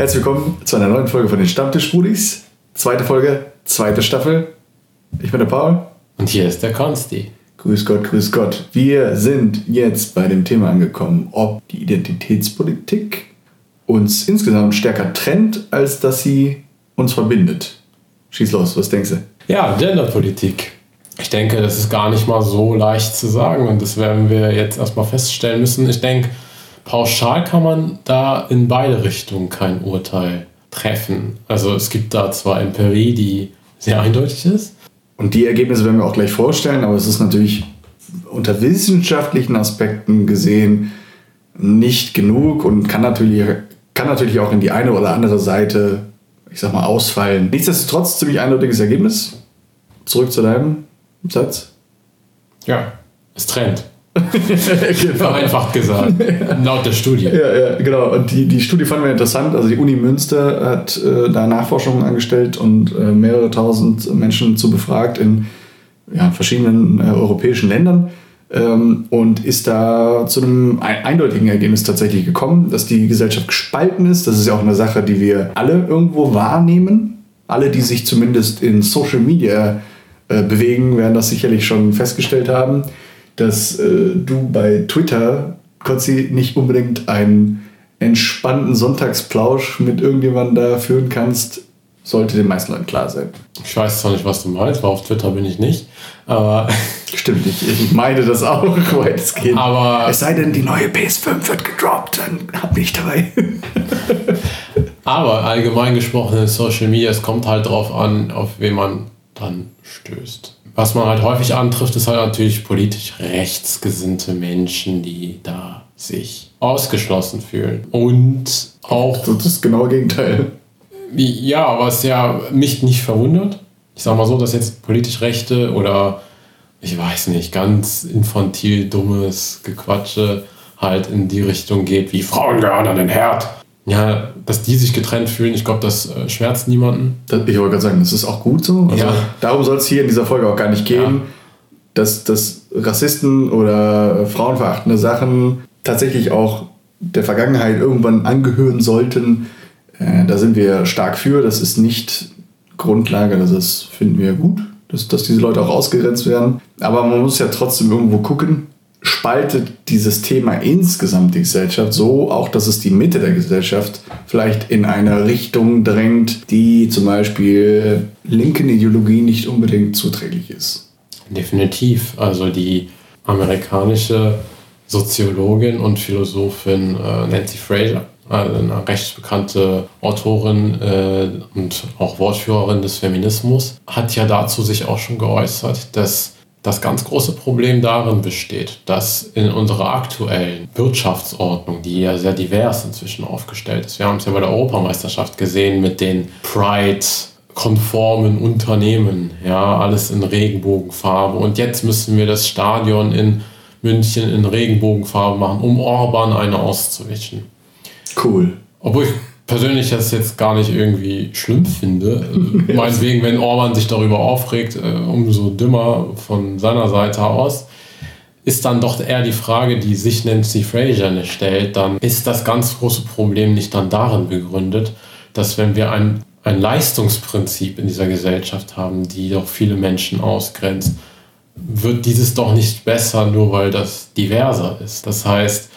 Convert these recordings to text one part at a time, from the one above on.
Herzlich willkommen zu einer neuen Folge von den Stammtisch-Brudis. Zweite Folge, zweite Staffel. Ich bin der Paul. Und hier ist der Konsti. Grüß Gott, grüß Gott. Wir sind jetzt bei dem Thema angekommen, ob die Identitätspolitik uns insgesamt stärker trennt, als dass sie uns verbindet. Schieß los, was denkst du? Ja, Genderpolitik. Ich denke, das ist gar nicht mal so leicht zu sagen und das werden wir jetzt erstmal feststellen müssen. Ich denke, pauschal kann man da in beide Richtungen kein Urteil treffen. Also es gibt da zwar Empirie, die sehr eindeutig ist. Und die Ergebnisse werden wir auch gleich vorstellen, aber es ist natürlich unter wissenschaftlichen Aspekten gesehen nicht genug und kann natürlich, kann natürlich auch in die eine oder andere Seite, ich sag mal, ausfallen. Nichtsdestotrotz ziemlich eindeutiges Ergebnis. Zurück zu deinem Satz? Ja, es trennt. Genau. Vereinfacht gesagt, laut der Studie. Ja, ja, genau. Und die, die Studie fanden wir interessant. Also die Uni Münster hat äh, da Nachforschungen angestellt und äh, mehrere tausend Menschen zu befragt in ja, verschiedenen äh, europäischen Ländern ähm, und ist da zu einem eindeutigen Ergebnis tatsächlich gekommen, dass die Gesellschaft gespalten ist. Das ist ja auch eine Sache, die wir alle irgendwo wahrnehmen. Alle, die sich zumindest in Social Media äh, bewegen, werden das sicherlich schon festgestellt haben, dass äh, du bei Twitter, Kotzi, nicht unbedingt einen entspannten Sonntagsplausch mit irgendjemandem da führen kannst, sollte den meisten Leuten klar sein. Ich weiß zwar nicht, was du meinst, weil auf Twitter bin ich nicht, aber... Stimmt nicht, ich meine das auch, weitestgehend. Aber... Es sei denn, die neue PS5 wird gedroppt, dann hab ich dabei. aber allgemein gesprochen in Social Media, es kommt halt darauf an, auf wen man dann stößt. Was man halt häufig antrifft, ist halt natürlich politisch rechtsgesinnte Menschen, die da sich ausgeschlossen fühlen. Und auch. Das ist das genaue Gegenteil. Ja, was ja mich nicht verwundert. Ich sag mal so, dass jetzt politisch Rechte oder ich weiß nicht, ganz infantil dummes Gequatsche halt in die Richtung geht, wie Frauen gehören an den Herd ja, dass die sich getrennt fühlen, ich glaube, das äh, schmerzt niemanden. Das, ich wollte gerade sagen, das ist auch gut so. Also ja. Darum soll es hier in dieser Folge auch gar nicht gehen, ja. dass, dass Rassisten oder frauenverachtende Sachen tatsächlich auch der Vergangenheit irgendwann angehören sollten. Äh, da sind wir stark für. Das ist nicht Grundlage, das ist, finden wir gut, dass, dass diese Leute auch ausgegrenzt werden. Aber man muss ja trotzdem irgendwo gucken, spaltet dieses Thema insgesamt die Gesellschaft so, auch dass es die Mitte der Gesellschaft vielleicht in eine Richtung drängt, die zum Beispiel linken Ideologie nicht unbedingt zuträglich ist. Definitiv. Also die amerikanische Soziologin und Philosophin äh, Nancy Fraser, also eine recht bekannte Autorin äh, und auch Wortführerin des Feminismus, hat ja dazu sich auch schon geäußert, dass das ganz große Problem darin besteht, dass in unserer aktuellen Wirtschaftsordnung, die ja sehr divers inzwischen aufgestellt ist, wir haben es ja bei der Europameisterschaft gesehen mit den Pride-konformen Unternehmen, ja, alles in Regenbogenfarbe. Und jetzt müssen wir das Stadion in München in Regenbogenfarbe machen, um Orban eine auszuwischen. Cool. Obwohl ich persönlich das jetzt gar nicht irgendwie schlimm finde. Meinetwegen, wenn Orban sich darüber aufregt, äh, umso dümmer von seiner Seite aus. Ist dann doch eher die Frage, die sich Nancy Fraser stellt, dann ist das ganz große Problem nicht dann darin begründet, dass wenn wir ein, ein Leistungsprinzip in dieser Gesellschaft haben, die doch viele Menschen ausgrenzt, wird dieses doch nicht besser, nur weil das diverser ist. Das heißt,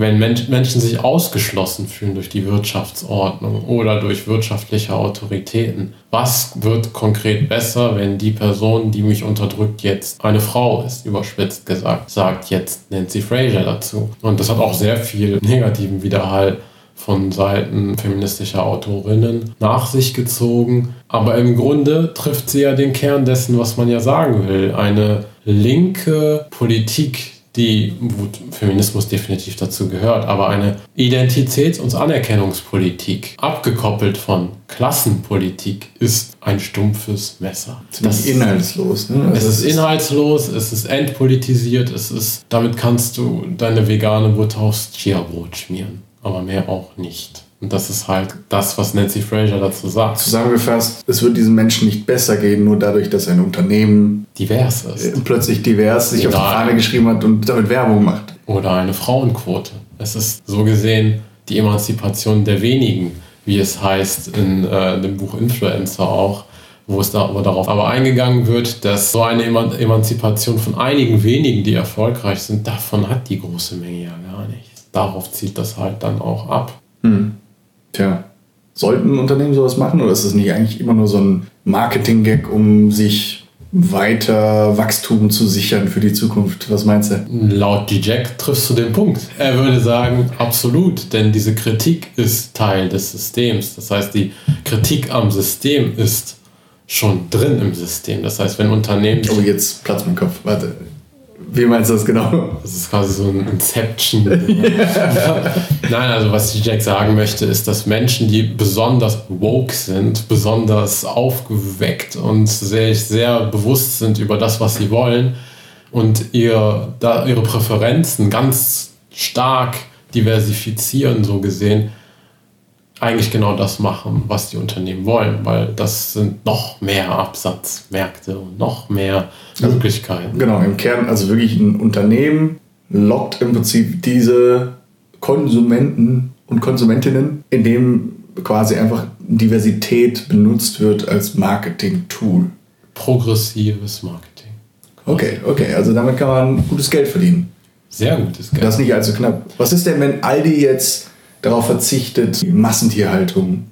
wenn Menschen sich ausgeschlossen fühlen durch die Wirtschaftsordnung oder durch wirtschaftliche Autoritäten, was wird konkret besser, wenn die Person, die mich unterdrückt, jetzt eine Frau ist, überspitzt gesagt, sagt jetzt Nancy Fraser dazu. Und das hat auch sehr viel negativen Widerhall von Seiten feministischer Autorinnen nach sich gezogen. Aber im Grunde trifft sie ja den Kern dessen, was man ja sagen will. Eine linke Politik, die, wo Feminismus definitiv dazu gehört, aber eine Identitäts- und Anerkennungspolitik, abgekoppelt von Klassenpolitik, ist ein stumpfes Messer. Das ist inhaltslos. Ne? Es ist inhaltslos, es ist entpolitisiert, es ist, damit kannst du deine vegane Butter aufs Chia-Brot schmieren, aber mehr auch nicht. Und das ist halt das, was Nancy Fraser dazu sagt. Zusammengefasst, es wird diesen Menschen nicht besser gehen, nur dadurch, dass ein Unternehmen divers ist. Äh, plötzlich divers sich Oder auf die Fahne geschrieben hat und damit Werbung macht. Oder eine Frauenquote. Es ist so gesehen die Emanzipation der wenigen, wie es heißt in äh, dem Buch Influencer auch, wo es da aber darauf aber eingegangen wird, dass so eine Emanzipation von einigen wenigen, die erfolgreich sind, davon hat die große Menge ja gar nichts. Darauf zieht das halt dann auch ab. Hm. Tja, sollten Unternehmen sowas machen oder ist es nicht eigentlich immer nur so ein Marketing-Gag, um sich weiter Wachstum zu sichern für die Zukunft. Was meinst du? Laut Jack triffst du den Punkt. Er würde sagen, absolut, denn diese Kritik ist Teil des Systems. Das heißt, die Kritik am System ist schon drin im System. Das heißt, wenn Unternehmen. Oh, jetzt platzt mein Kopf. Warte. Wie meinst du das genau? Das ist quasi so ein Inception. Nein, also was die Jack sagen möchte, ist, dass Menschen, die besonders woke sind, besonders aufgeweckt und sehr, sehr bewusst sind über das, was sie wollen und ihr, da, ihre Präferenzen ganz stark diversifizieren, so gesehen, eigentlich genau das machen, was die Unternehmen wollen, weil das sind noch mehr Absatzmärkte und noch mehr also, Möglichkeiten. Genau, im Kern, also wirklich ein Unternehmen lockt im Prinzip diese Konsumenten und Konsumentinnen, indem quasi einfach Diversität benutzt wird als Marketing-Tool. Progressives Marketing. Okay, okay, also damit kann man gutes Geld verdienen. Sehr gutes Geld. Das ist nicht allzu knapp. Was ist denn, wenn Aldi jetzt darauf verzichtet, die Massentierhaltung,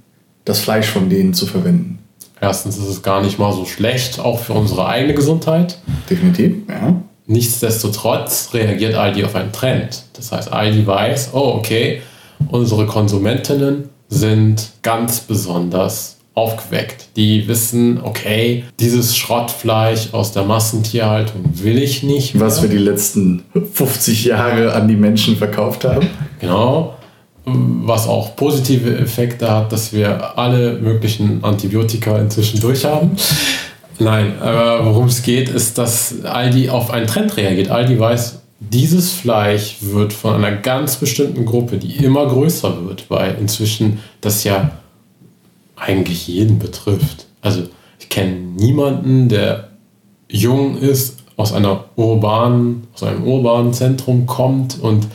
das Fleisch von denen zu verwenden. Erstens ist es gar nicht mal so schlecht, auch für unsere eigene Gesundheit. Definitiv, ja. Nichtsdestotrotz reagiert Aldi auf einen Trend. Das heißt, Aldi weiß, oh, okay, unsere Konsumentinnen sind ganz besonders aufgeweckt. Die wissen, okay, dieses Schrottfleisch aus der Massentierhaltung will ich nicht. Mehr. Was wir die letzten 50 Jahre an die Menschen verkauft haben. Genau was auch positive Effekte hat, dass wir alle möglichen Antibiotika inzwischen durch haben. Nein, aber worum es geht, ist, dass Aldi auf einen Trend reagiert. Aldi weiß, dieses Fleisch wird von einer ganz bestimmten Gruppe, die immer größer wird, weil inzwischen das ja eigentlich jeden betrifft. Also ich kenne niemanden, der jung ist, aus einer urbanen, aus einem urbanen Zentrum kommt und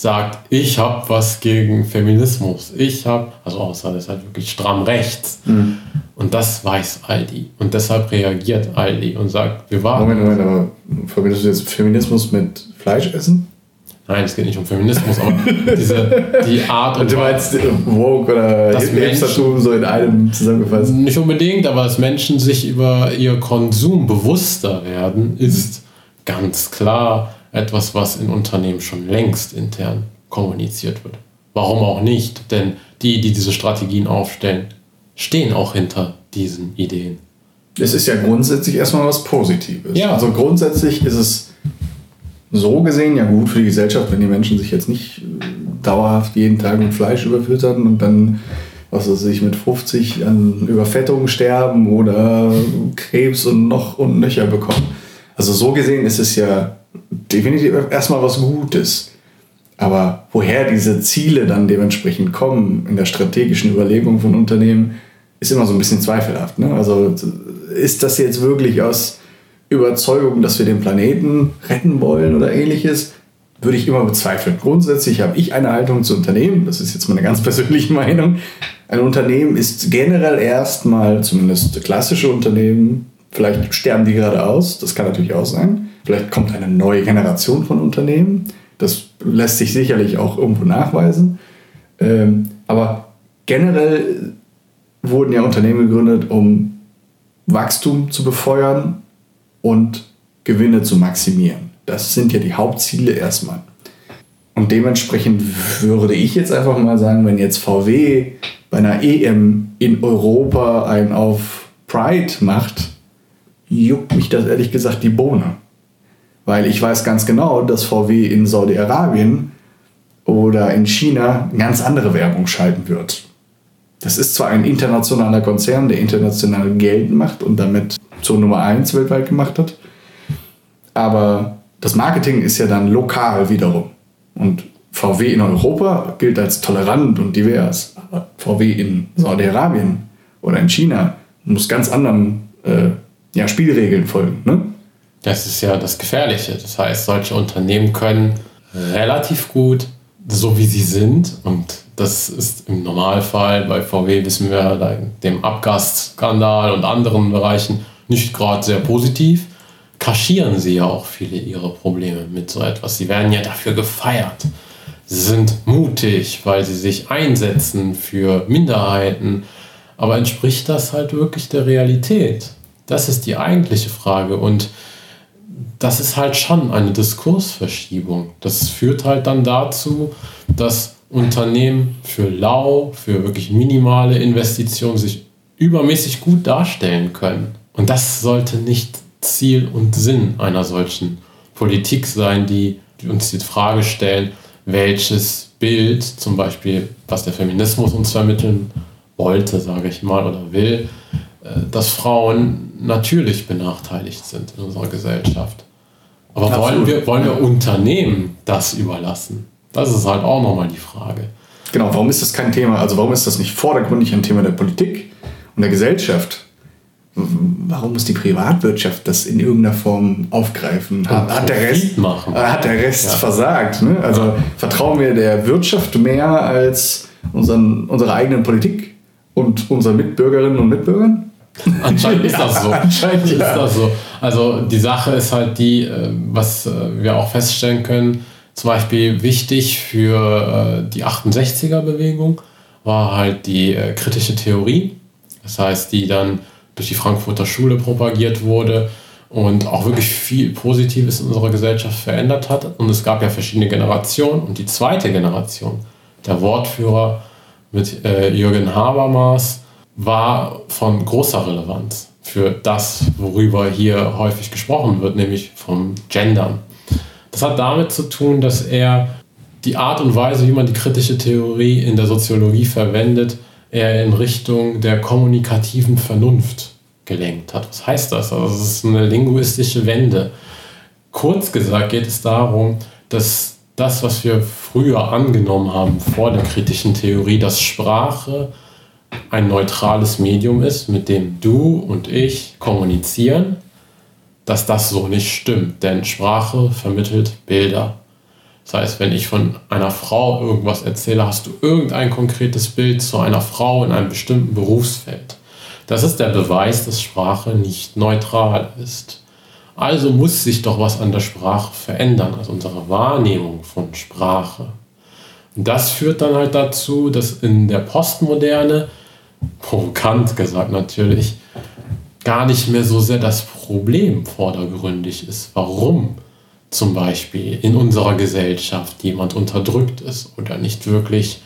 sagt, ich habe was gegen Feminismus. Ich habe, also außer das ist halt wirklich stramm rechts. Mhm. Und das weiß Aldi. Und deshalb reagiert Aldi und sagt, wir warten. Moment, Moment, aber verbindest du jetzt Feminismus mit Fleischessen? Nein, es geht nicht um Feminismus, aber diese, die Art und, und Du meinst Woke oder Hipstertum so in einem zusammengefasst? Nicht unbedingt, aber dass Menschen sich über ihr Konsum bewusster werden, ist ganz klar etwas, was in Unternehmen schon längst intern kommuniziert wird. Warum auch nicht? Denn die, die diese Strategien aufstellen, stehen auch hinter diesen Ideen. Es ist ja grundsätzlich erstmal was Positives. Ja. Also grundsätzlich ist es so gesehen ja gut für die Gesellschaft, wenn die Menschen sich jetzt nicht äh, dauerhaft jeden Tag mit Fleisch überfüttern und dann, was weiß ich, mit 50 an Überfettung sterben oder Krebs und noch und nöcher bekommen. Also so gesehen ist es ja definitiv erstmal was Gutes. Aber woher diese Ziele dann dementsprechend kommen in der strategischen Überlegung von Unternehmen, ist immer so ein bisschen zweifelhaft. Ne? Also ist das jetzt wirklich aus Überzeugung, dass wir den Planeten retten wollen oder ähnliches? Würde ich immer bezweifeln. Grundsätzlich habe ich eine Haltung zu Unternehmen, das ist jetzt meine ganz persönliche Meinung. Ein Unternehmen ist generell erstmal, zumindest klassische Unternehmen, vielleicht sterben die gerade aus, das kann natürlich auch sein Vielleicht kommt eine neue Generation von Unternehmen. Das lässt sich sicherlich auch irgendwo nachweisen. Ähm, aber generell wurden ja Unternehmen gegründet, um Wachstum zu befeuern und Gewinne zu maximieren. Das sind ja die Hauptziele erstmal. Und dementsprechend würde ich jetzt einfach mal sagen, wenn jetzt VW bei einer EM in Europa ein auf Pride macht, juckt mich das ehrlich gesagt die Bohne. Weil ich weiß ganz genau, dass VW in Saudi-Arabien oder in China ganz andere Werbung schalten wird. Das ist zwar ein internationaler Konzern, der international Geld macht und damit zur Nummer 1 weltweit gemacht hat, aber das Marketing ist ja dann lokal wiederum. Und VW in Europa gilt als tolerant und divers. Aber VW in Saudi-Arabien oder in China muss ganz anderen äh, ja, Spielregeln folgen. Ne? Das ist ja das Gefährliche. Das heißt, solche Unternehmen können relativ gut so wie sie sind. Und das ist im Normalfall bei VW, wissen wir, dem Abgasskandal und anderen Bereichen nicht gerade sehr positiv. Kaschieren sie ja auch viele ihre Probleme mit so etwas. Sie werden ja dafür gefeiert. Sie sind mutig, weil sie sich einsetzen für Minderheiten. Aber entspricht das halt wirklich der Realität? Das ist die eigentliche Frage. Und das ist halt schon eine Diskursverschiebung. Das führt halt dann dazu, dass Unternehmen für lau, für wirklich minimale Investitionen sich übermäßig gut darstellen können. Und das sollte nicht Ziel und Sinn einer solchen Politik sein, die, uns die Frage stellen, welches Bild, zum Beispiel, was der Feminismus uns vermitteln wollte, sage ich mal, oder will, dass Frauen natürlich benachteiligt sind in unserer Gesellschaft. Aber wollen wir, wollen wir Unternehmen das überlassen? Das ist halt auch nochmal die Frage. Genau, warum ist das kein Thema? Also warum ist das nicht vordergründig ein Thema der Politik und der Gesellschaft? Warum muss die Privatwirtschaft das in irgendeiner Form aufgreifen? Hat, hat der Rest, machen. Hat der Rest ja. versagt? Ne? Also ja. vertrauen wir der Wirtschaft mehr als unseren, unserer eigenen Politik und unseren Mitbürgerinnen und Mitbürgern? Anscheinend ist das so. Anscheinend ist das so. Also die Sache ist halt die, äh, was äh, wir auch feststellen können, zum Beispiel wichtig für äh, die 68er-Bewegung war halt die kritische Theorie. Das heißt, die dann durch die Frankfurter Schule propagiert wurde und auch wirklich viel Positives in unserer Gesellschaft verändert hat. Und es gab ja verschiedene Generationen. Und die zweite Generation, der Wortführer mit Jürgen Habermas, war von großer Relevanz für das, worüber hier häufig gesprochen wird, nämlich vom Gendern. Das hat damit zu tun, dass er die Art und Weise, wie man die kritische Theorie in der Soziologie verwendet, eher in Richtung der kommunikativen Vernunft gelenkt hat. Was heißt das? Also es ist eine linguistische Wende. Kurz gesagt geht es darum, dass das, was wir früher angenommen haben vor der kritischen Theorie, dass Sprache ein neutrales Medium ist, mit dem du und ich kommunizieren, dass das so nicht stimmt. Denn Sprache vermittelt Bilder. Das heißt, wenn ich von einer Frau irgendwas erzähle, hast du irgendein konkretes Bild zu einer Frau in einem bestimmten Berufsfeld. Das ist der Beweis, dass Sprache nicht neutral ist. Also muss sich doch was an der Sprache verändern, also unsere Wahrnehmung von Sprache. Und das führt dann halt dazu, dass in der Postmoderne provokant gesagt natürlich, gar nicht mehr so sehr das Problem vordergründig ist. Warum zum Beispiel in unserer Gesellschaft jemand unterdrückt ist oder nicht wirklich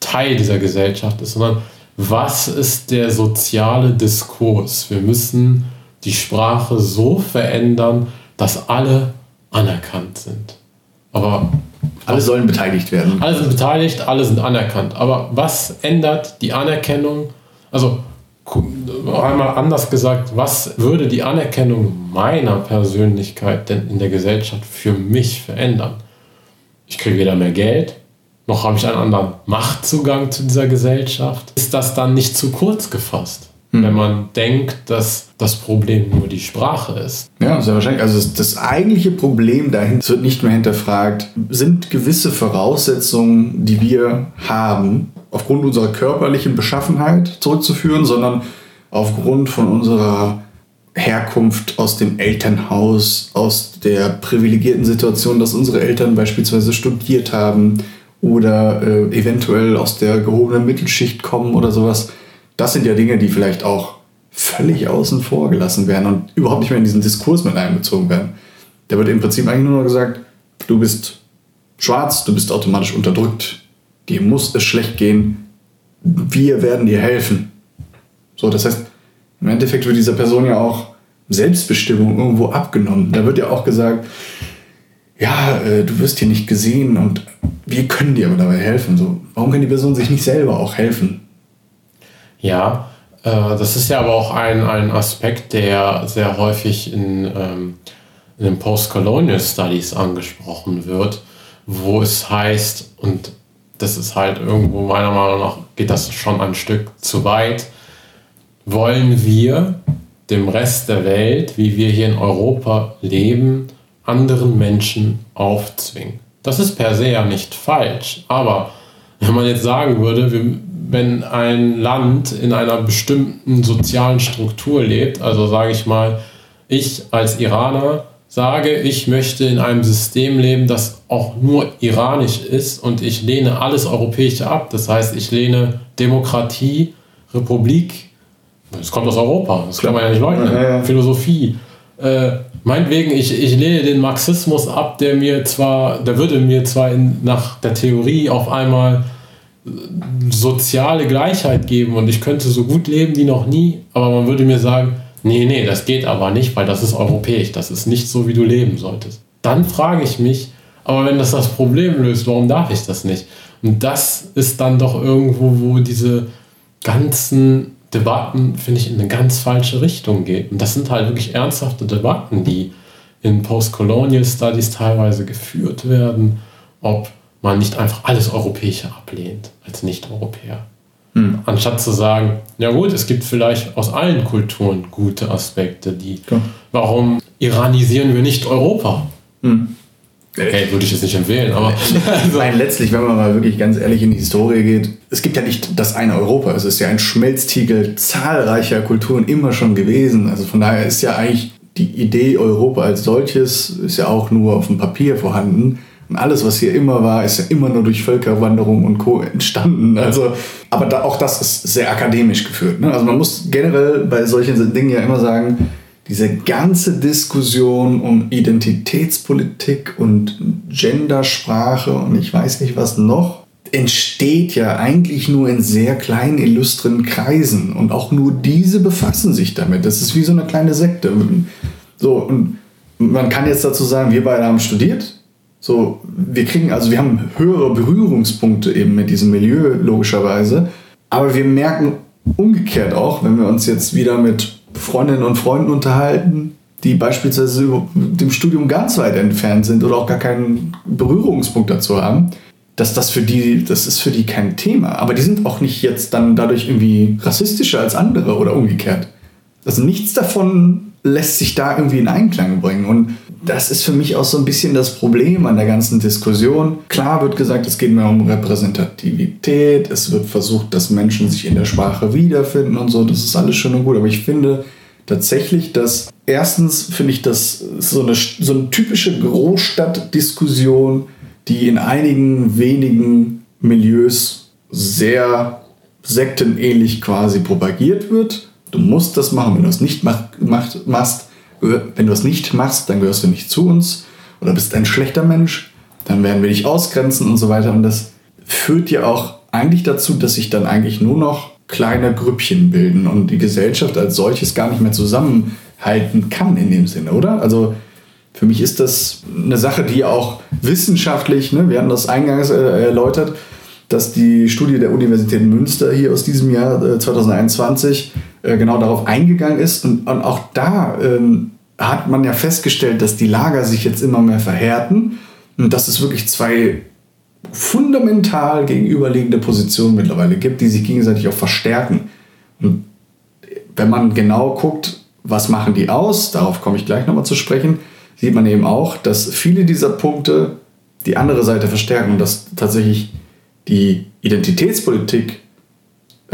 Teil dieser Gesellschaft ist, sondern was ist der soziale Diskurs? Wir müssen die Sprache so verändern, dass alle anerkannt sind. Aber alle sollen beteiligt werden. Alle sind beteiligt, alle sind anerkannt. Aber was ändert die Anerkennung? Also einmal anders gesagt, was würde die Anerkennung meiner Persönlichkeit denn in der Gesellschaft für mich verändern? Ich kriege weder mehr Geld, noch habe ich einen anderen Machtzugang zu dieser Gesellschaft. Ist das dann nicht zu kurz gefasst? Mhm. Wenn man denkt, dass das Problem nur die Sprache ist. Ja, sehr wahrscheinlich. Also das, das eigentliche Problem dahinter wird nicht mehr hinterfragt. Sind gewisse Voraussetzungen, die wir haben, aufgrund unserer körperlichen Beschaffenheit zurückzuführen, sondern aufgrund von unserer Herkunft aus dem Elternhaus, aus der privilegierten Situation, dass unsere Eltern beispielsweise studiert haben oder äh, eventuell aus der gehobenen Mittelschicht kommen oder sowas das sind ja Dinge, die vielleicht auch völlig außen vor gelassen werden und überhaupt nicht mehr in diesen Diskurs mit einbezogen werden. Da wird im Prinzip eigentlich nur noch gesagt, du bist schwarz, du bist automatisch unterdrückt, dir muss es schlecht gehen, wir werden dir helfen. So, das heißt, im Endeffekt wird dieser Person ja auch Selbstbestimmung irgendwo abgenommen. Da wird ja auch gesagt, ja, äh, du wirst hier nicht gesehen und wir können dir aber dabei helfen. So, warum kann die Person sich nicht selber auch helfen? Ja, äh, das ist ja aber auch ein, ein Aspekt, der sehr häufig in, ähm, in den Postcolonial Studies angesprochen wird, wo es heißt, und das ist halt irgendwo meiner Meinung nach, geht das schon ein Stück zu weit, wollen wir dem Rest der Welt, wie wir hier in Europa leben, anderen Menschen aufzwingen. Das ist per se ja nicht falsch. Aber wenn man jetzt sagen würde, wenn ein Land in einer bestimmten sozialen Struktur lebt, also sage ich mal, ich als Iraner sage, ich möchte in einem System leben, das auch nur iranisch ist und ich lehne alles Europäische ab. Das heißt, ich lehne Demokratie, Republik, das kommt aus Europa, das kann man ja nicht leugnen, ja, ja. Philosophie. Äh, meinetwegen, ich, ich lehne den Marxismus ab, der mir zwar, der würde mir zwar in, nach der Theorie auf einmal soziale Gleichheit geben und ich könnte so gut leben wie noch nie, aber man würde mir sagen, nee, nee, das geht aber nicht, weil das ist europäisch, das ist nicht so, wie du leben solltest. Dann frage ich mich, aber wenn das das Problem löst, warum darf ich das nicht? Und das ist dann doch irgendwo, wo diese ganzen Debatten, finde ich, in eine ganz falsche Richtung gehen. Und das sind halt wirklich ernsthafte Debatten, die in Postcolonial Studies teilweise geführt werden, ob man nicht einfach alles Europäische ablehnt als Nicht-Europäer. Hm. Anstatt zu sagen, ja gut, es gibt vielleicht aus allen Kulturen gute Aspekte, die, ja. warum iranisieren wir nicht Europa? Hm. Okay, würde ich jetzt nicht empfehlen, aber. Also. Nein, letztlich, wenn man mal wirklich ganz ehrlich in die Historie geht, es gibt ja nicht das eine Europa. Es ist ja ein Schmelztiegel zahlreicher Kulturen immer schon gewesen. Also von daher ist ja eigentlich die Idee Europa als solches ist ja auch nur auf dem Papier vorhanden. Und alles, was hier immer war, ist ja immer nur durch Völkerwanderung und Co. entstanden. Also, aber da, auch das ist sehr akademisch geführt. Ne? Also man muss generell bei solchen Dingen ja immer sagen, diese ganze Diskussion um Identitätspolitik und Gendersprache und ich weiß nicht was noch, entsteht ja eigentlich nur in sehr kleinen, illustren Kreisen. Und auch nur diese befassen sich damit. Das ist wie so eine kleine Sekte. So, und man kann jetzt dazu sagen, wir beide haben studiert. So, wir kriegen, also wir haben höhere Berührungspunkte eben mit diesem Milieu, logischerweise. Aber wir merken umgekehrt auch, wenn wir uns jetzt wieder mit Freundinnen und Freunden unterhalten, die beispielsweise dem Studium ganz weit entfernt sind oder auch gar keinen Berührungspunkt dazu haben, dass das für die, das ist für die kein Thema. Aber die sind auch nicht jetzt dann dadurch irgendwie rassistischer als andere oder umgekehrt. Also nichts davon lässt sich da irgendwie in Einklang bringen. Und das ist für mich auch so ein bisschen das Problem an der ganzen Diskussion. Klar wird gesagt, es geht mehr um Repräsentativität, es wird versucht, dass Menschen sich in der Sprache wiederfinden und so, das ist alles schön und gut, aber ich finde tatsächlich, dass erstens finde ich das so eine, so eine typische Großstadtdiskussion, die in einigen wenigen Milieus sehr sektenähnlich quasi propagiert wird. Du musst das machen, wenn du es nicht mach, mach, machst, wenn du es nicht machst, dann gehörst du nicht zu uns oder bist ein schlechter Mensch, dann werden wir dich ausgrenzen und so weiter. Und das führt ja auch eigentlich dazu, dass sich dann eigentlich nur noch kleine Grüppchen bilden und die Gesellschaft als solches gar nicht mehr zusammenhalten kann in dem Sinne, oder? Also für mich ist das eine Sache, die auch wissenschaftlich, ne, wir hatten das eingangs äh, erläutert, dass die Studie der Universität Münster hier aus diesem Jahr äh, 2021 äh, genau darauf eingegangen ist. Und, und auch da ähm, hat man ja festgestellt, dass die Lager sich jetzt immer mehr verhärten und dass es wirklich zwei fundamental gegenüberliegende Positionen mittlerweile gibt, die sich gegenseitig auch verstärken. Und wenn man genau guckt, was machen die aus, darauf komme ich gleich nochmal zu sprechen, sieht man eben auch, dass viele dieser Punkte die andere Seite verstärken und dass tatsächlich die Identitätspolitik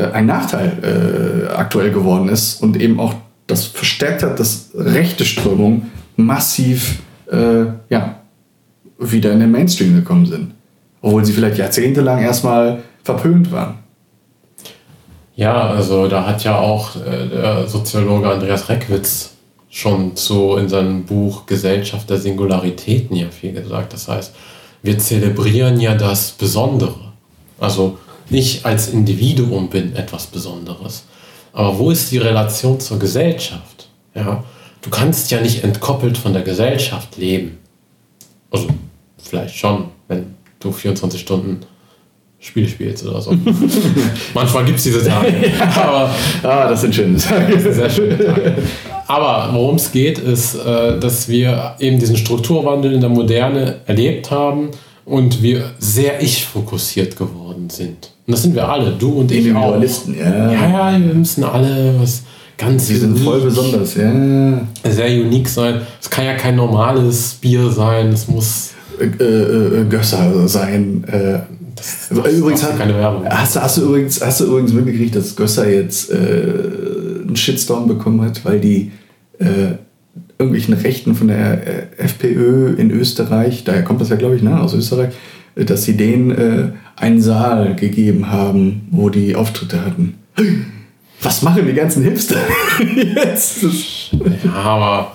ein Nachteil äh, aktuell geworden ist und eben auch das verstärkt hat, dass rechte Strömungen massiv äh, ja, wieder in den Mainstream gekommen sind. Obwohl sie vielleicht jahrzehntelang erstmal verpönt waren. Ja, also da hat ja auch äh, der Soziologe Andreas Reckwitz schon so in seinem Buch Gesellschaft der Singularitäten ja viel gesagt. Das heißt, wir zelebrieren ja das Besondere. Also ich als Individuum bin etwas Besonderes. Aber wo ist die Relation zur Gesellschaft? Ja, du kannst ja nicht entkoppelt von der Gesellschaft leben. Also vielleicht schon, wenn du 24 Stunden Spiele spielst oder so. Manchmal gibt es diese Tage. Aber, ah, das sind schöne Tage. Sehr schöne Tage. Aber worum es geht, ist, äh, dass wir eben diesen Strukturwandel in der Moderne erlebt haben und wir sehr ich-fokussiert geworden sind. Und das sind wir alle, du und ich auch. Ja. ja, ja, wir müssen alle was ganz Wir sind voll besonders, ja. Sehr unique sein. Es kann ja kein normales Bier sein, es muss äh, äh, Gösser sein. Äh, das, das übrigens hat, keine Werbung. Hast, hast, du übrigens, hast du übrigens mitgekriegt, dass Gösser jetzt äh, einen Shitstorm bekommen hat, weil die äh, irgendwelchen Rechten von der äh, FPÖ in Österreich, daher kommt das ja, glaube ich, ne, aus Österreich, äh, dass sie denen äh, einen Saal gegeben haben, wo die Auftritte hatten. Was machen die ganzen Hipster jetzt? Ja, aber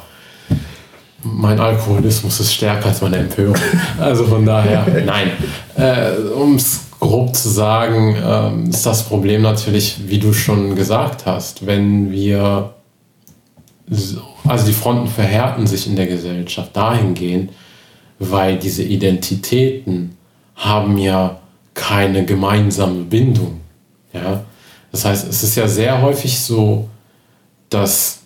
mein Alkoholismus ist stärker als meine Empörung. Also von daher, nein. Äh, um es grob zu sagen, äh, ist das Problem natürlich, wie du schon gesagt hast, wenn wir, also die Fronten verhärten sich in der Gesellschaft dahingehend, weil diese Identitäten haben ja keine gemeinsame Bindung. Ja? Das heißt, es ist ja sehr häufig so, dass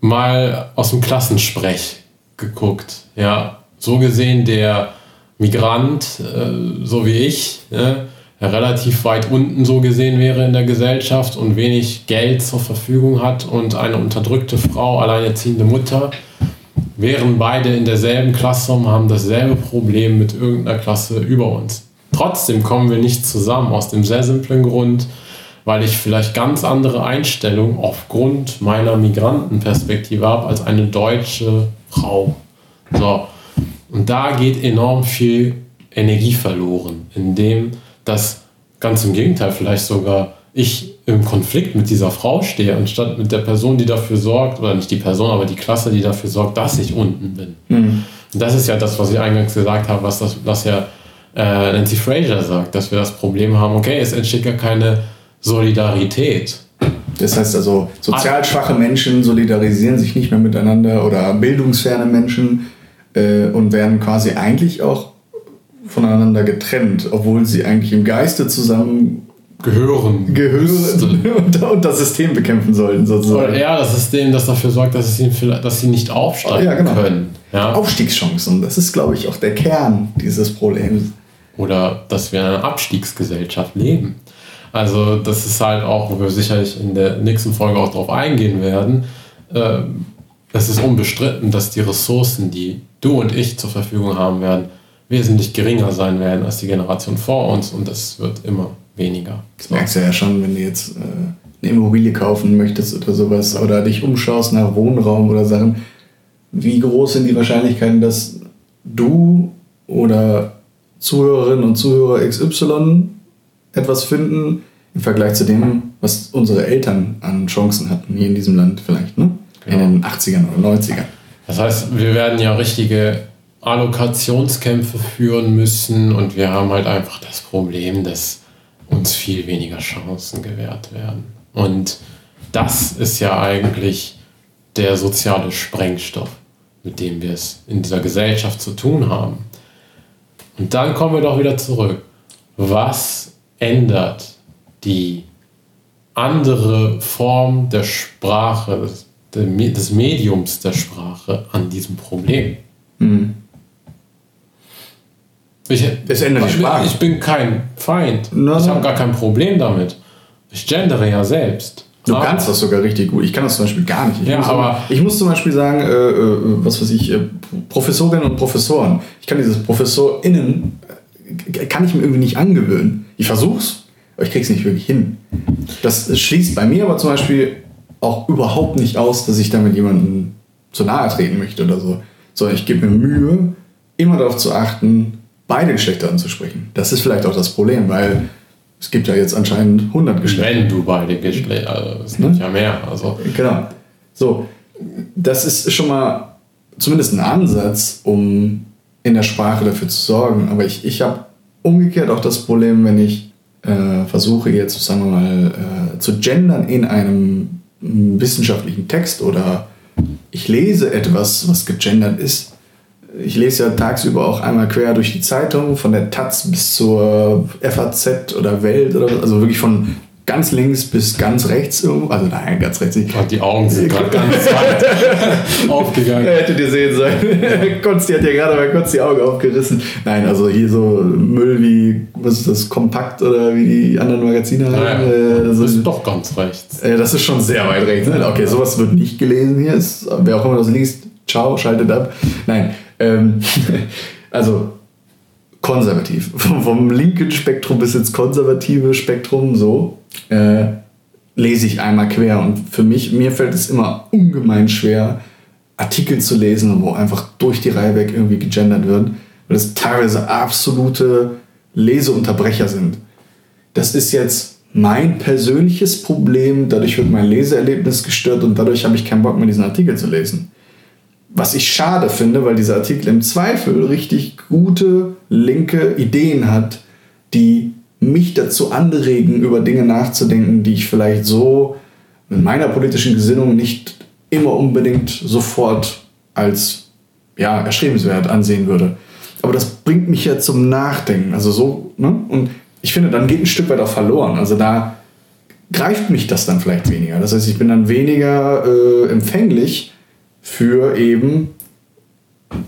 mal aus dem Klassensprech geguckt, ja, so gesehen der Migrant, äh, so wie ich, ne, relativ weit unten so gesehen wäre in der Gesellschaft und wenig Geld zur Verfügung hat und eine unterdrückte Frau, alleinerziehende Mutter, wären beide in derselben Klasse und haben dasselbe Problem mit irgendeiner Klasse über uns. Trotzdem kommen wir nicht zusammen aus dem sehr simplen Grund, weil ich vielleicht ganz andere Einstellungen aufgrund meiner Migrantenperspektive habe als eine deutsche Frau. So. Und da geht enorm viel Energie verloren, indem das ganz im Gegenteil vielleicht sogar ich im Konflikt mit dieser Frau stehe, anstatt mit der Person, die dafür sorgt, oder nicht die Person, aber die Klasse, die dafür sorgt, dass ich unten bin. Mhm. Und das ist ja das, was ich eingangs gesagt habe, was das, was ja äh, Nancy Fraser sagt, dass wir das Problem haben, okay, es entsteht gar keine Solidarität. Das heißt also, sozial schwache Menschen solidarisieren sich nicht mehr miteinander oder bildungsferne Menschen äh, und werden quasi eigentlich auch voneinander getrennt, obwohl sie eigentlich im Geiste zusammen gehören. Gehören und, und, das System bekämpfen sollten, sozusagen. Oder eher das System, das dafür sorgt, dass, sie, dass sie nicht aufsteigen ja, genau. können. Ja? Aufstiegschancen, das ist, glaube ich, auch der Kern dieses Problems. Oder dass wir in einer Abstiegsgesellschaft leben. Also das ist halt auch, wo wir sicherlich in der nächsten Folge auch drauf eingehen werden. Ähm, es ist unbestritten, dass die Ressourcen, die du und ich zur Verfügung haben werden, wesentlich geringer sein werden als die Generation vor uns und es wird immer weniger. Das merkst du ja schon, wenn du jetzt äh, eine Immobilie kaufen möchtest oder sowas oder dich umschaust nach Wohnraum oder Sachen. Wie groß sind die Wahrscheinlichkeiten, dass du oder Zuhörerinnen und Zuhörer XY etwas finden im Vergleich zu dem, was unsere Eltern an Chancen hatten hier in diesem Land vielleicht, ne? Genau. In den 80ern oder 90ern. Das heißt, wir werden ja richtige Allokationskämpfe führen müssen und wir haben halt einfach das Problem, dass uns viel weniger Chancen gewährt werden. Und das ist ja eigentlich der soziale Sprengstoff, mit dem wir es in dieser Gesellschaft zu tun haben. Und dann kommen wir doch wieder zurück. Was ändert die andere Form der Sprache, des, Mediums der Sprache an diesem Problem. Mhm. Ich, es ändert die Sprache. Ich bin kein Feind. No, ich habe gar kein Problem damit. Ich gendere ja selbst. Du aber kannst das sogar richtig gut. Ich kann das zum Beispiel gar nicht. Ich, ja, muss, aber ich muss zum Beispiel sagen, äh, äh, was weiß ich, äh, Professorinnen und Professoren. Ich kann dieses ProfessorInnen, äh, kann ich mir irgendwie nicht angewöhnen. Ich versuch's, aber ich krieg's nicht wirklich hin. Das schließt bei mir aber zum Beispiel auch überhaupt nicht aus, dass ich damit jemandem zu nahe treten möchte oder so. Sondern ich gebe mir Mühe, immer darauf zu achten, beide Geschlechter anzusprechen. Das ist vielleicht auch das Problem, weil es gibt ja jetzt anscheinend 100 Geschlechter. Wenn du beide Geschlechter, also es gibt ne? ja mehr. Also. Genau. So, das ist schon mal zumindest ein Ansatz, um in der Sprache dafür zu sorgen. Aber ich, ich habe umgekehrt auch das Problem, wenn ich äh, versuche jetzt, sagen wir mal, äh, zu gendern in einem wissenschaftlichen Text oder ich lese etwas, was gegendert ist. Ich lese ja tagsüber auch einmal quer durch die Zeitung, von der Taz bis zur FAZ oder Welt, oder, also wirklich von ganz links bis ganz rechts irgendwo. Also nein, ganz rechts nicht. die Augen sind gerade ganz weit aufgegangen. Hättet ihr sehen sollen. Konsti hat ja gerade mal kurz die Augen aufgerissen. Nein, also hier so Müll wie, was ist das, Kompakt oder wie die anderen Magazine haben. Naja, äh, das ist doch ganz rechts. Das ist schon sehr weit rechts. Ne? Okay, sowas wird nicht gelesen hier. Wer auch immer das liest, ciao, schaltet ab. Nein. Ähm, also konservativ. Vom, vom linken Spektrum bis ins konservative Spektrum, so, äh, lese ich einmal quer. Und für mich, mir fällt es immer ungemein schwer, Artikel zu lesen, wo einfach durch die Reihe weg irgendwie gegendert wird, weil es teilweise absolute Leseunterbrecher sind. Das ist jetzt mein persönliches Problem, dadurch wird mein Leseerlebnis gestört und dadurch habe ich keinen Bock mehr, diesen Artikel zu lesen. Was ich schade finde, weil dieser Artikel im Zweifel richtig gute linke Ideen hat, die mich dazu anregen, über Dinge nachzudenken, die ich vielleicht so mit meiner politischen Gesinnung nicht immer unbedingt sofort als ja, erstrebenswert ansehen würde. Aber das bringt mich ja zum Nachdenken. Also so, ne? Und ich finde, dann geht ein Stück weit auch verloren. Also da greift mich das dann vielleicht weniger. Das heißt, ich bin dann weniger äh, empfänglich für eben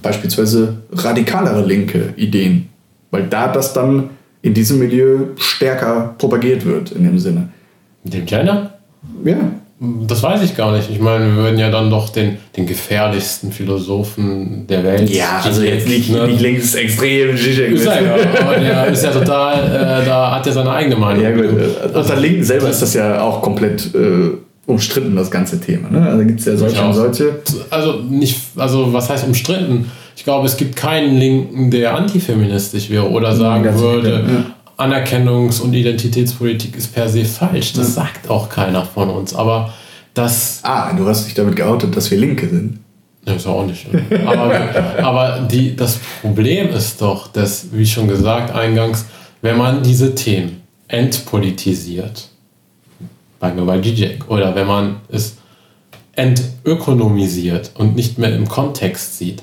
beispielsweise radikalere linke Ideen. Weil da das dann in diesem Milieu stärker propagiert wird, in dem Sinne. Dem China? Ja. Das weiß ich gar nicht. Ich meine, wir würden ja dann doch den, den gefährlichsten Philosophen der Welt. Ja, also jetzt nicht, ne? nicht links extrem. Ist ja, aber der ist ja total, äh, da hat er seine eigene Meinung. Ja, gut. Unter Linken selber ist das ja auch komplett äh, umstritten, das ganze Thema. Ne? Also gibt es ja solche und solche. Also nicht, also was heißt umstritten? Ich glaube, es gibt keinen Linken, der antifeministisch wäre oder sagen ja, würde, ja. Anerkennungs- und Identitätspolitik ist per se falsch. Das ja. sagt auch keiner von uns. Aber das. Ah, du hast dich damit geoutet, dass wir Linke sind. Ja, ist auch nicht. aber aber die, das Problem ist doch, dass, wie schon gesagt eingangs, wenn man diese Themen entpolitisiert, bei mir bei Zizek, oder wenn man es entökonomisiert und nicht mehr im Kontext sieht,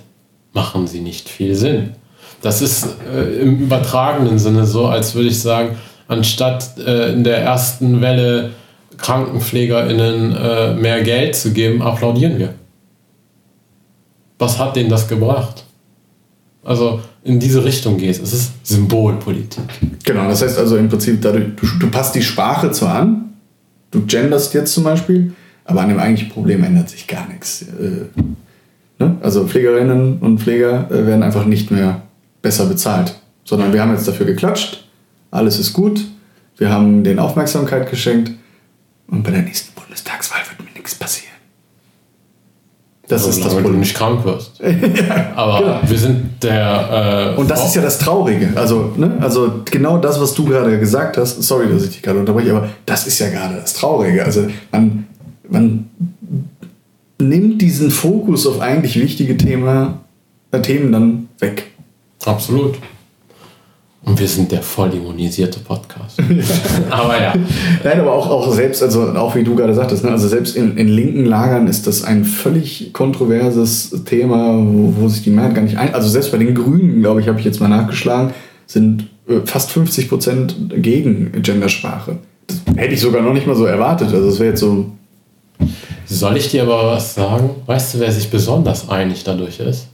machen sie nicht viel Sinn. Das ist äh, im übertragenen Sinne so, als würde ich sagen, anstatt äh, in der ersten Welle KrankenpflegerInnen äh, mehr Geld zu geben, applaudieren wir. Was hat denen das gebracht? Also in diese Richtung geht es. Es ist Symbolpolitik. Genau, das heißt also im Prinzip, dadurch, du, du passt die Sprache zwar an, du genderst jetzt zum Beispiel, aber an dem eigentlichen Problem ändert sich gar nichts. Äh, ne? Also Pflegerinnen und Pfleger äh, werden einfach nicht mehr besser bezahlt, sondern wir haben jetzt dafür geklatscht, alles ist gut, wir haben denen Aufmerksamkeit geschenkt und bei der nächsten Bundestagswahl wird mir nichts passieren. Das also, ist das Problem. du nicht krank wirst. ja, Aber genau. wir sind der. Äh, und das ist ja das Traurige. Also, ne? also genau das, was du gerade gesagt hast. Sorry, dass ich dich gerade unterbreche, aber das ist ja gerade das Traurige. Also man, man nimmt diesen Fokus auf eigentlich wichtige Thema, äh, Themen dann weg. Absolut. Und wir sind der voll immunisierte Podcast. aber ja. Nein, aber auch, auch selbst, also auch wie du gerade sagtest, ne, also selbst in, in linken Lagern ist das ein völlig kontroverses Thema, wo, wo sich die Mehrheit gar nicht ein. Also selbst bei den Grünen, glaube ich, habe ich jetzt mal nachgeschlagen, sind äh, fast 50 Prozent gegen Gendersprache. Das hätte ich sogar noch nicht mal so erwartet. Also das wäre jetzt so. Soll ich dir aber was sagen? Weißt du, wer sich besonders einig dadurch ist?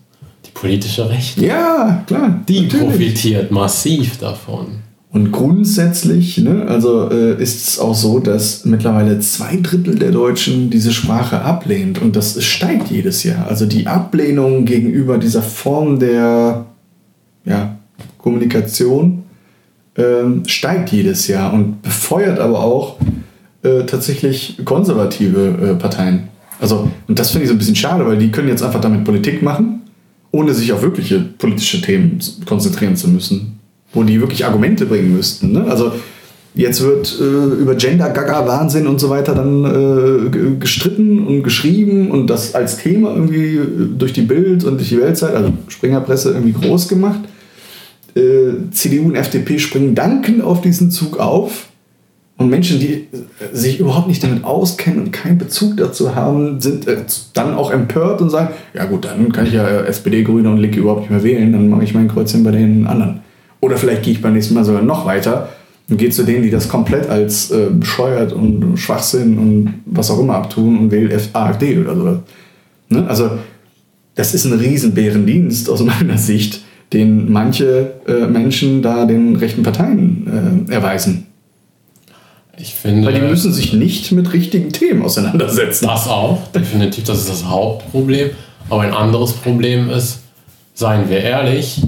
Politische Rechte. Ja, klar. Die natürlich. profitiert massiv davon. Und grundsätzlich ne, also, äh, ist es auch so, dass mittlerweile zwei Drittel der Deutschen diese Sprache ablehnt. Und das steigt jedes Jahr. Also die Ablehnung gegenüber dieser Form der ja, Kommunikation äh, steigt jedes Jahr und befeuert aber auch äh, tatsächlich konservative äh, Parteien. Also, und das finde ich so ein bisschen schade, weil die können jetzt einfach damit Politik machen ohne sich auf wirkliche politische Themen konzentrieren zu müssen, wo die wirklich Argumente bringen müssten. Ne? Also jetzt wird äh, über Gender, Gaga, Wahnsinn und so weiter dann äh, gestritten und geschrieben und das als Thema irgendwie äh, durch die Bild und durch die Weltzeit, also Springerpresse irgendwie groß gemacht. Äh, CDU und FDP springen dankend auf diesen Zug auf und Menschen, die äh, sich überhaupt nicht damit auskennen und keinen Bezug dazu haben, sind äh, dann auch empört und sagen, ja gut, dann kann ich ja SPD, Grüne und Linke überhaupt nicht mehr wählen, dann mache ich mein Kreuzchen bei den anderen. Oder vielleicht gehe ich beim nächsten Mal sogar noch weiter und gehe zu denen, die das komplett als äh, bescheuert und Schwachsinn und was auch immer abtun und wähle AfD oder so. Ne? Also das ist ein Riesenbärendienst aus meiner Sicht, den manche äh, Menschen da den rechten Parteien äh, erweisen. Ich finde. Weil die müssen sich nicht mit richtigen Themen auseinandersetzen. Das auch, definitiv, das ist das Hauptproblem. Aber ein anderes Problem ist, seien wir ehrlich,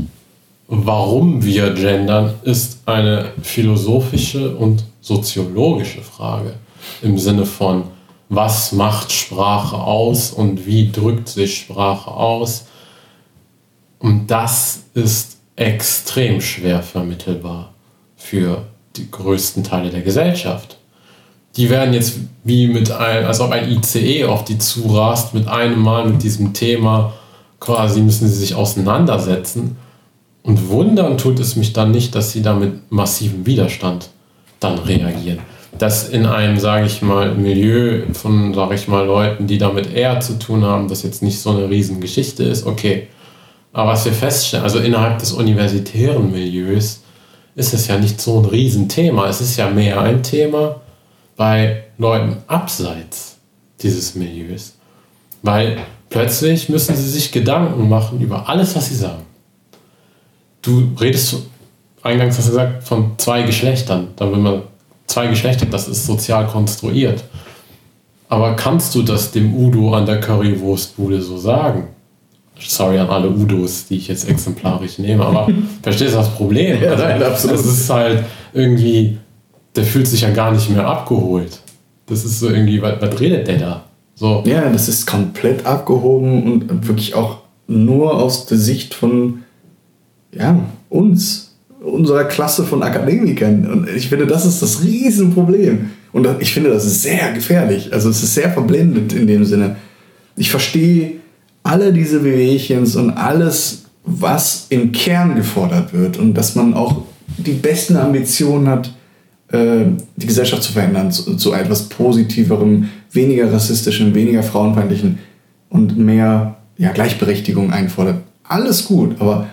warum wir gendern, ist eine philosophische und soziologische Frage im Sinne von, was macht Sprache aus und wie drückt sich Sprache aus. Und das ist extrem schwer vermittelbar für die größten Teile der Gesellschaft. Die werden jetzt wie mit ein, als ob ein ICE auf die zurast, mit einem Mal mit diesem Thema quasi müssen sie sich auseinandersetzen. Und wundern tut es mich dann nicht, dass sie da mit massivem Widerstand dann reagieren. Dass in einem, sage ich mal, Milieu von, sage ich mal, Leuten, die damit eher zu tun haben, das jetzt nicht so eine Riesengeschichte ist, okay. Aber was wir feststellen, also innerhalb des universitären Milieus ist es ja nicht so ein Riesenthema. Es ist ja mehr ein Thema bei Leuten abseits dieses Milieus. Weil plötzlich müssen sie sich Gedanken machen über alles, was sie sagen. Du redest eingangs hast du gesagt von zwei Geschlechtern. Dann wenn man zwei Geschlechter, das ist sozial konstruiert. Aber kannst du das dem Udo an der Currywurstbude so sagen? Sorry an alle Udos, die ich jetzt exemplarisch nehme, aber verstehst du das Problem? Ja, nein, absolut. Es ist halt irgendwie, der fühlt sich ja gar nicht mehr abgeholt. Das ist so irgendwie, was, was redet der da? So. Ja, das ist komplett abgehoben und wirklich auch nur aus der Sicht von ja, uns, unserer Klasse von Akademikern. Und ich finde, das ist das Riesenproblem. Und ich finde, das ist sehr gefährlich. Also es ist sehr verblendet in dem Sinne. Ich verstehe alle diese Bewegchens und alles, was im Kern gefordert wird und dass man auch die besten Ambitionen hat, äh, die Gesellschaft zu verändern, zu, zu etwas Positiverem, weniger rassistischem, weniger frauenfeindlichen und mehr ja, Gleichberechtigung einfordert. Alles gut, aber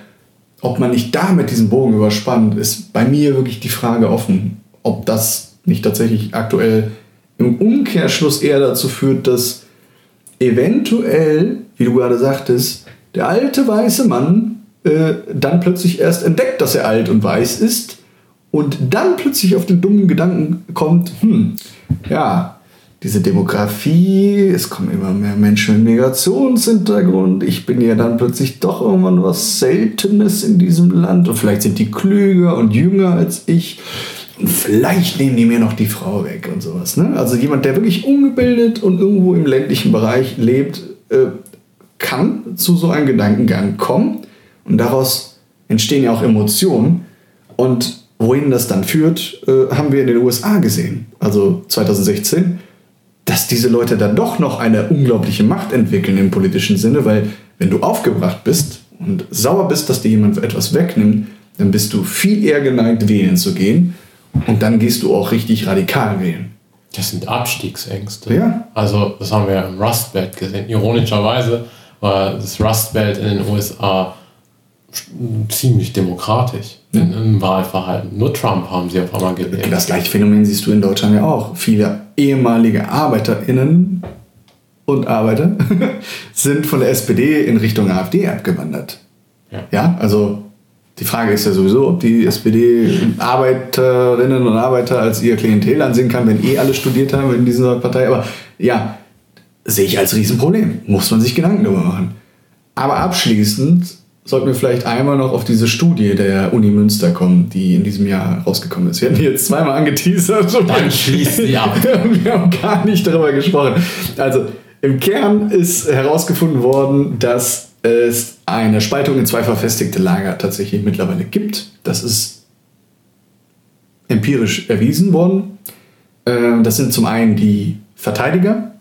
ob man nicht damit diesen Bogen überspannt, ist bei mir wirklich die Frage offen, ob das nicht tatsächlich aktuell im Umkehrschluss eher dazu führt, dass eventuell, wie du gerade sagtest, der alte weiße Mann äh, dann plötzlich erst entdeckt, dass er alt und weiß ist und dann plötzlich auf den dummen Gedanken kommt, hm, ja, diese Demografie, es kommen immer mehr Menschen mit Migrationshintergrund, ich bin ja dann plötzlich doch irgendwann was Seltenes in diesem Land und vielleicht sind die klüger und jünger als ich und vielleicht nehmen die mir noch die Frau weg und sowas. Ne? Also jemand, der wirklich ungebildet und irgendwo im ländlichen Bereich lebt, äh, kann zu so einem Gedankengang kommen und daraus entstehen ja auch Emotionen und wohin das dann führt, äh, haben wir in den USA gesehen. Also 2016 dass diese Leute dann doch noch eine unglaubliche Macht entwickeln im politischen Sinne, weil wenn du aufgebracht bist und sauer bist, dass dir jemand etwas wegnimmt, dann bist du viel eher geneigt, wählen zu gehen und dann gehst du auch richtig radikal wählen. Das sind Abstiegsängste. Ja. Also das haben wir im Rust Belt gesehen. Ironischerweise das Rust Belt in den USA ziemlich demokratisch in, im Wahlverhalten. Nur Trump haben sie auf einmal gewählt. Das gleiche Phänomen siehst du in Deutschland ja auch. Viele ehemalige ArbeiterInnen und Arbeiter sind von der SPD in Richtung AfD abgewandert. Ja. ja, also die Frage ist ja sowieso, ob die SPD Arbeiterinnen und Arbeiter als ihr Klientel ansehen kann, wenn eh alle studiert haben in dieser Partei. Aber ja, sehe ich als Riesenproblem. Muss man sich Gedanken darüber machen. Aber abschließend sollten wir vielleicht einmal noch auf diese Studie der Uni Münster kommen, die in diesem Jahr rausgekommen ist. Wir hatten die jetzt zweimal angeteasert. Dann schließt sie ab. wir haben gar nicht darüber gesprochen. Also im Kern ist herausgefunden worden, dass es eine Spaltung in zwei verfestigte Lager tatsächlich mittlerweile gibt. Das ist empirisch erwiesen worden. Ähm, das sind zum einen die Verteidiger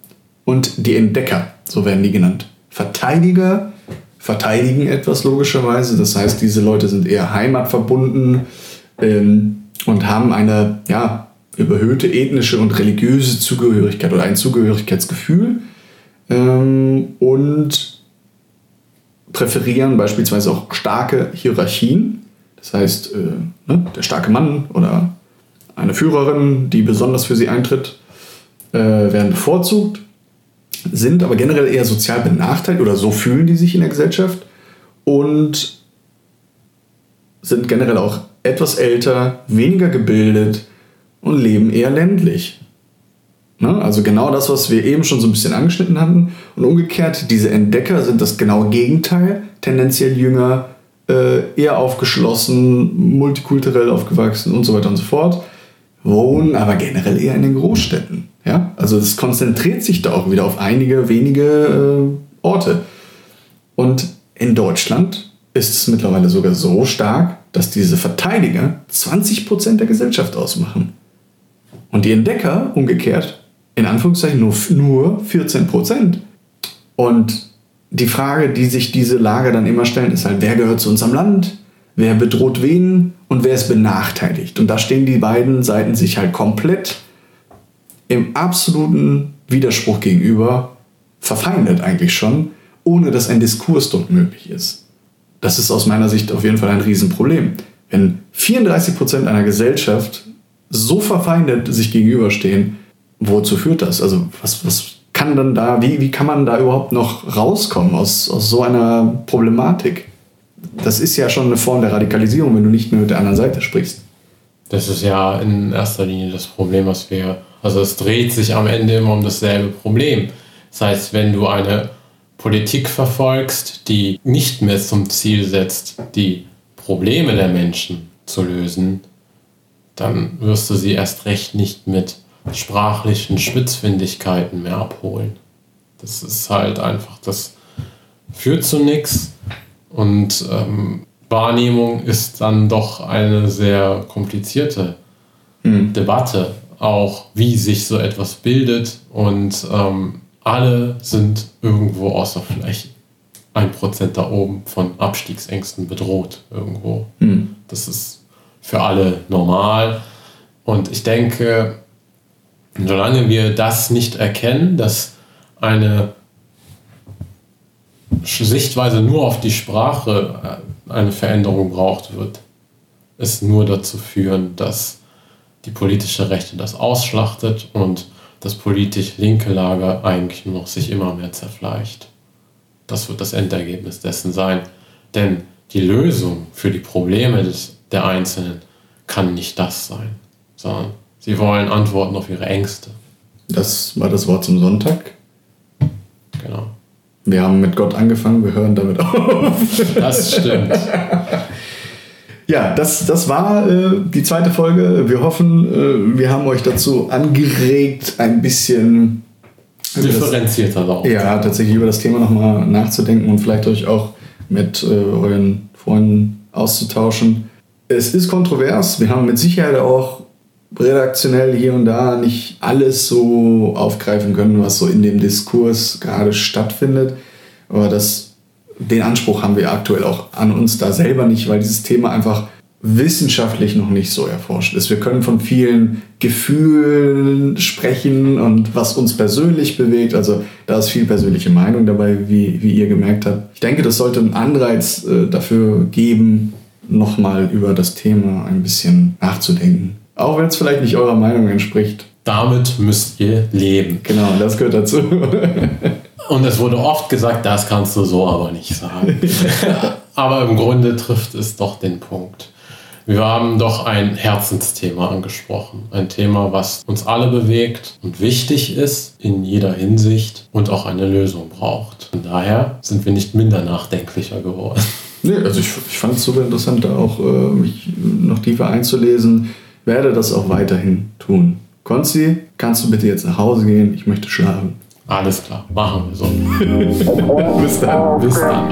und die Entdecker, so werden die genannt. Verteidiger verteidigen etwas logischerweise. Das heißt, diese Leute sind eher heimatverbunden ähm, und haben eine ja, überhöhte ethnische und religiöse Zugehörigkeit oder ein Zugehörigkeitsgefühl ähm, und präferieren beispielsweise auch starke Hierarchien. Das heißt, äh, ne, der starke Mann oder eine Führerin, die besonders für sie eintritt, äh, werden bevorzugt sind aber generell eher sozial benachteiligt oder so fühlen die sich in der Gesellschaft und sind generell auch etwas älter, weniger gebildet und leben eher ländlich. Ne? Also genau das, was wir eben schon so ein bisschen angeschnitten hatten. Und umgekehrt, diese Entdecker sind das genaue Gegenteil, tendenziell jünger, äh, eher aufgeschlossen, multikulturell aufgewachsen und so weiter und so fort, wohnen aber generell eher in den Großstädten. Ja? Also es konzentriert sich da auch wieder auf einige wenige äh, Orte. Und in Deutschland ist es mittlerweile sogar so stark, dass diese Verteidiger 20% der Gesellschaft ausmachen. Und die Entdecker umgekehrt, in Anführungszeichen, nur, nur 14%. Und die Frage, die sich diese Lager dann immer stellen, ist halt, wer gehört zu unserem Land? Wer bedroht wen und wer ist benachteiligt? Und da stehen die beiden Seiten sich halt komplett im absoluten Widerspruch gegenüber, verfeindet eigentlich schon, ohne dass ein Diskurs dort möglich ist. Das ist aus meiner Sicht auf jeden Fall ein Riesenproblem. Wenn 34% einer Gesellschaft so verfeindet sich gegenüberstehen, wozu führt das? Also was, was kann dann da, wie, wie kann man da überhaupt noch rauskommen aus, aus so einer Problematik? Das ist ja schon eine Form der Radikalisierung, wenn du nicht mehr mit der anderen Seite sprichst. Das ist ja in erster Linie das Problem, was wir, also es dreht sich am Ende immer um dasselbe Problem. Das heißt, wenn du eine Politik verfolgst, die nicht mehr zum Ziel setzt, die Probleme der Menschen zu lösen, dann wirst du sie erst recht nicht mit sprachlichen Spitzfindigkeiten mehr abholen. Das ist halt einfach, das führt zu nichts und ähm, Wahrnehmung ist dann doch eine sehr komplizierte mhm. Debatte, auch wie sich so etwas bildet und ähm, alle sind irgendwo außer vielleicht ein Prozent da oben von Abstiegsängsten bedroht irgendwo. Mhm. Das ist für alle normal. Und ich denke, solange wir das nicht erkennen, dass eine Sichtweise nur auf die Sprache äh, eine Veränderung braucht, wird es nur dazu führen, dass die politische Rechte das ausschlachtet und das politisch linke Lager eigentlich nur noch sich immer mehr zerfleischt. Das wird das Endergebnis dessen sein. Denn die Lösung für die Probleme des, der Einzelnen kann nicht das sein, sondern sie wollen Antworten auf ihre Ängste. Das war das Wort zum Sonntag. Genau. Wir haben mit Gott angefangen, wir hören damit auf. Das stimmt. Ja, das, das war äh, die zweite Folge. Wir hoffen, äh, wir haben euch dazu angeregt, ein bisschen differenzierter das, Ja, tatsächlich über das Thema nochmal nachzudenken und vielleicht euch auch mit äh, euren Freunden auszutauschen. Es ist kontrovers. Wir haben mit Sicherheit auch redaktionell hier und da nicht alles so aufgreifen können, was so in dem Diskurs gerade stattfindet. Aber das den Anspruch haben wir aktuell auch an uns da selber nicht, weil dieses Thema einfach wissenschaftlich noch nicht so erforscht ist. Wir können von vielen Gefühlen sprechen und was uns persönlich bewegt. Also da ist viel persönliche Meinung dabei, wie, wie ihr gemerkt habt. Ich denke, das sollte einen Anreiz äh, dafür geben, nochmal über das Thema ein bisschen nachzudenken. Auch wenn es vielleicht nicht eurer Meinung entspricht. Damit müsst ihr leben. Genau, das gehört dazu. Und es wurde oft gesagt, das kannst du so aber nicht sagen. aber im Grunde trifft es doch den Punkt. Wir haben doch ein Herzensthema angesprochen. Ein Thema, was uns alle bewegt und wichtig ist in jeder Hinsicht und auch eine Lösung braucht. Von daher sind wir nicht minder nachdenklicher geworden. Nee, also ich, ich fand es super interessant, da auch äh, mich noch tiefer einzulesen. Werde das auch weiterhin tun. Konzi, kannst du bitte jetzt nach Hause gehen? Ich möchte schlafen. Alles klar, machen wir so. bis dann, bis dann.